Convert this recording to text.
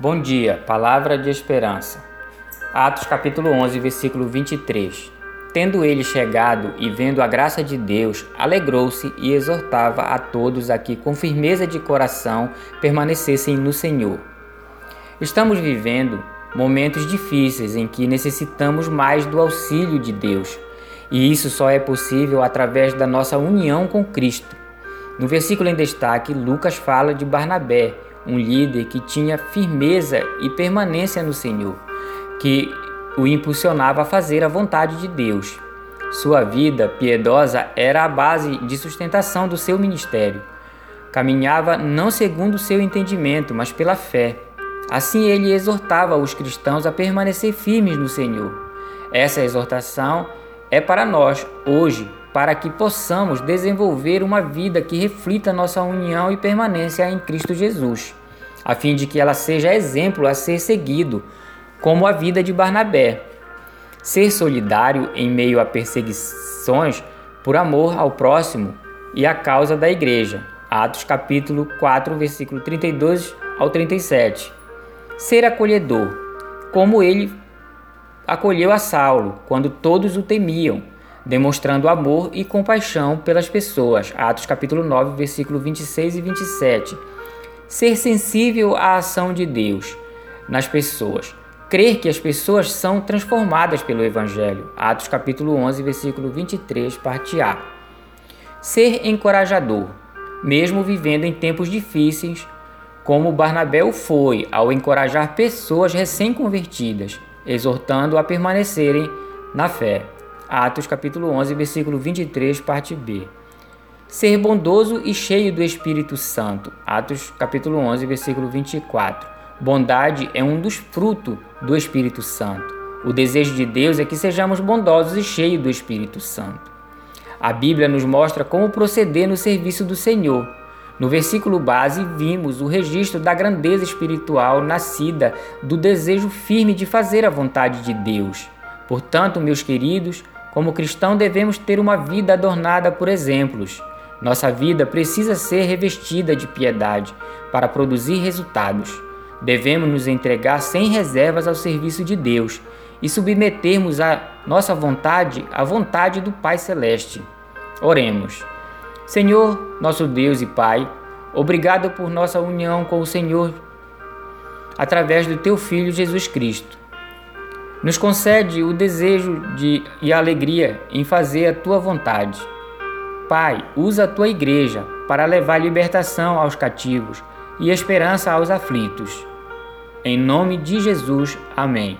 Bom dia, palavra de esperança. Atos capítulo 11, versículo 23. Tendo ele chegado e vendo a graça de Deus, alegrou-se e exortava a todos a que, com firmeza de coração, permanecessem no Senhor. Estamos vivendo momentos difíceis em que necessitamos mais do auxílio de Deus, e isso só é possível através da nossa união com Cristo. No versículo em destaque, Lucas fala de Barnabé, um líder que tinha firmeza e permanência no Senhor, que o impulsionava a fazer a vontade de Deus. Sua vida piedosa era a base de sustentação do seu ministério. Caminhava não segundo o seu entendimento, mas pela fé. Assim ele exortava os cristãos a permanecer firmes no Senhor. Essa exortação é para nós hoje, para que possamos desenvolver uma vida que reflita nossa união e permanência em Cristo Jesus, a fim de que ela seja exemplo a ser seguido, como a vida de Barnabé. Ser solidário em meio a perseguições por amor ao próximo e à causa da igreja. Atos capítulo 4, versículo 32 ao 37. Ser acolhedor, como ele acolheu a Saulo quando todos o temiam demonstrando amor e compaixão pelas pessoas. Atos capítulo 9, versículo 26 e 27. Ser sensível à ação de Deus nas pessoas. Crer que as pessoas são transformadas pelo evangelho. Atos capítulo 11, versículo 23, parte A. Ser encorajador, mesmo vivendo em tempos difíceis, como Barnabé o foi ao encorajar pessoas recém-convertidas, exortando a permanecerem na fé. Atos capítulo 11, versículo 23, parte B. Ser bondoso e cheio do Espírito Santo. Atos capítulo 11, versículo 24. Bondade é um dos frutos do Espírito Santo. O desejo de Deus é que sejamos bondosos e cheios do Espírito Santo. A Bíblia nos mostra como proceder no serviço do Senhor. No versículo base, vimos o registro da grandeza espiritual nascida do desejo firme de fazer a vontade de Deus. Portanto, meus queridos, como cristão, devemos ter uma vida adornada por exemplos. Nossa vida precisa ser revestida de piedade para produzir resultados. Devemos nos entregar sem reservas ao serviço de Deus e submetermos a nossa vontade à vontade do Pai Celeste. Oremos. Senhor, nosso Deus e Pai, obrigado por nossa união com o Senhor através do Teu Filho Jesus Cristo. Nos concede o desejo de, e a alegria em fazer a tua vontade. Pai, usa a tua igreja para levar libertação aos cativos e esperança aos aflitos. Em nome de Jesus, amém.